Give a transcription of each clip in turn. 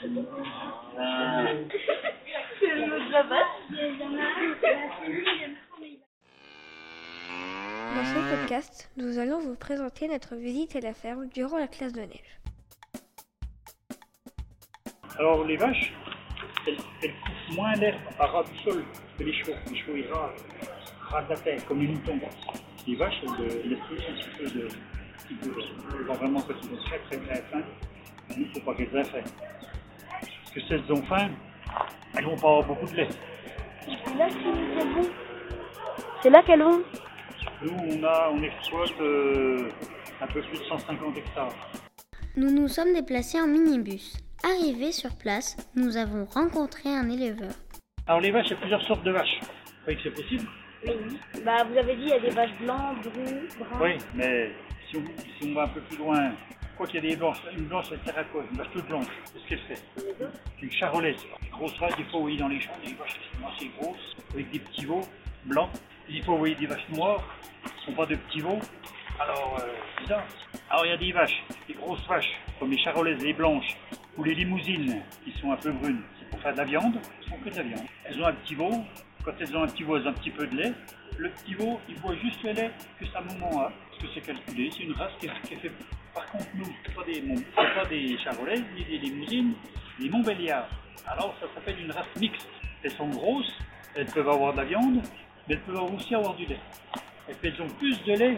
C'est le la. Dans ce podcast, nous allons vous présenter notre visite à la ferme durant la classe de neige. Alors les vaches, elles, elles coupent moins l'herbe à ras du sol que les chevaux. Les chevaux ils rasent, rasent la terre comme les moutons. Les vaches, elles, elles laissent un petit peu de... de- Quand vraiment ont très très très faim, il ne faut pas qu'elles aient que ont faim, elles vont pas avoir beaucoup de lait. C'est là qu'elles vont. C'est là qu'elles vont. Nous, on, a, on exploite euh, un peu plus de 150 hectares. Nous nous sommes déplacés en minibus. Arrivés sur place, nous avons rencontré un éleveur. Alors les vaches, il y a plusieurs sortes de vaches. Vous croyez que c'est possible? Oui. Bah, vous avez dit, il y a des vaches blancs, bruns, bruns. Oui, mais si on, si on va un peu plus loin, quoi qu'il y a des blanches, une blanche à quoi Une vache toute blanche, qu'est-ce qu'elle fait Une charolaise, grosse vache, des fois voyez dans les champs des vaches assez grosses, avec des petits veaux blancs. Des fois vous voyez des vaches noires, qui ne sont pas de petits veaux. Alors, euh, c'est ça. Alors il y a des vaches, des grosses vaches, comme les charolaises, les blanches, ou les limousines, qui sont un peu brunes. C'est pour faire de la viande, elles font que de la viande. Elles ont un petit veau, quand elles ont un petit veau, elles ont un petit peu de lait. Le petit veau, il boit juste le lait que sa maman a, parce que c'est calculé, c'est une race qui est, qui est faite. Par contre, nous, c'est pas des, pas des charolaises, ni des limousines, ni Montbéliards. Alors, ça s'appelle une race mixte. Elles sont grosses, elles peuvent avoir de la viande, mais elles peuvent aussi avoir du lait. Elles ont plus de lait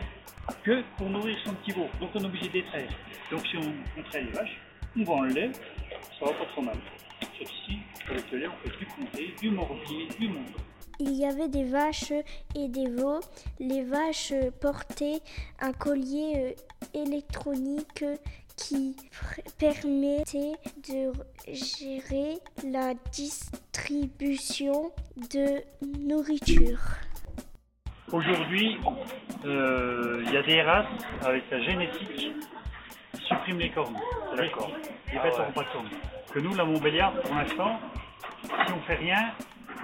que pour nourrir son petit veau. Donc, on est obligé de les traire. Donc, si on, on traite les vaches, on vend le lait, ça va pas trop mal. Sauf ici, avec le lait, on fait du comté, du morbier, du monton. Il y avait des vaches et des veaux. Les vaches portaient un collier euh, électronique qui permettait de gérer la distribution de nourriture. Aujourd'hui, euh, il y a des races avec la génétique qui suppriment les cornes. D'accord. Les bêtes n'auront pas de cornes. Que nous, la Montbéliard, pour l'instant, si on fait rien,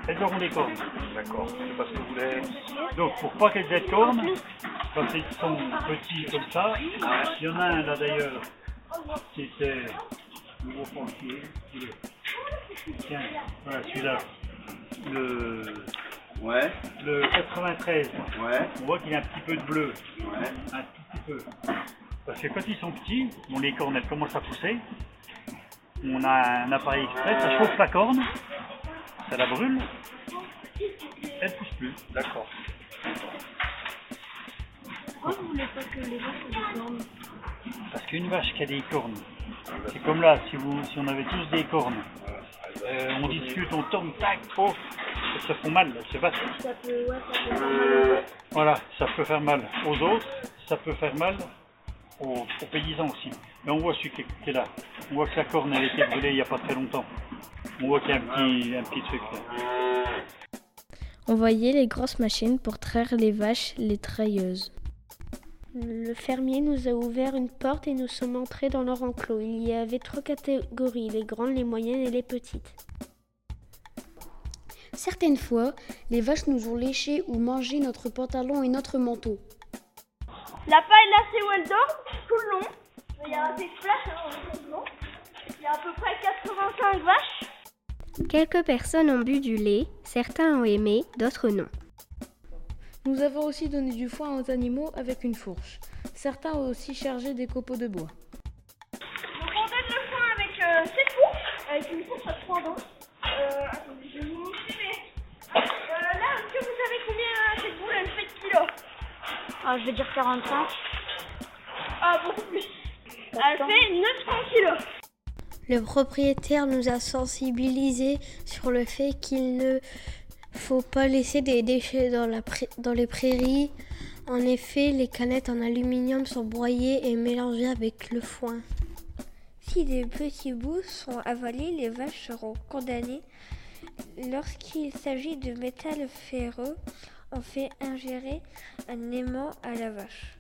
elles auront des cornes. D'accord. C'est parce que vous voulez. Donc, pour pas qu'elles aient de cornes, quand ils sont petits comme ça, il y en a un là d'ailleurs, c'était nouveau est- Tiens, voilà celui-là. Le, Ouais, le 93. ouais, On voit qu'il y a un petit peu de bleu, ouais. un tout petit peu. Parce que quand ils sont petits, bon, les cornes elles commencent à pousser. On a un appareil exprès, ça chauffe la corne, ça la brûle, elle pousse plus. D'accord. Pourquoi vous voulez pas que les vaches aient des cornes Parce qu'une vache qui a des cornes, c'est comme là, si, vous, si on avait tous des cornes, euh, on discute, on tombe, tac, elles se font mal, elles se battent. Ça peut, ouais, ça peut faire mal. Voilà, ça peut faire mal aux autres, ça peut faire mal aux, aux paysans aussi. Mais on voit celui qui est, qui est là. On voit que la corne elle a été brûlée il n'y a pas très longtemps. On voit qu'il y a un petit, un petit truc là. On voyait les grosses machines pour traire les vaches, les trailleuses. Le fermier nous a ouvert une porte et nous sommes entrés dans leur enclos. Il y avait trois catégories, les grandes, les moyennes et les petites. Certaines fois, les vaches nous ont léché ou mangé notre pantalon et notre manteau. La paille là, c'est où elle dort? Tout le long. Il y a des flashs hein, tout le long. Il y a à peu près 85 vaches. Quelques personnes ont bu du lait, certains ont aimé, d'autres non. Nous avons aussi donné du foin aux animaux avec une fourche. Certains ont aussi chargé des copeaux de bois. Donc on donne le foin avec euh, cette fourche, avec une fourche à trois dents. Euh, attendez, je vais vous montrer, mais... Euh, là, est-ce que vous savez combien cette boule elle fait de kilos? Ah, je vais dire 45. Ah, beaucoup plus. Elle fait 900 kilos. Le propriétaire nous a sensibilisés sur le fait qu'il ne faut pas laisser des déchets dans, les prairies. En effet, les canettes en aluminium sont broyées et mélangées avec le foin. Si des petits bouts sont avalés, les vaches seront condamnées. Lorsqu'il s'agit de métal ferreux, on fait ingérer un aimant à la vache.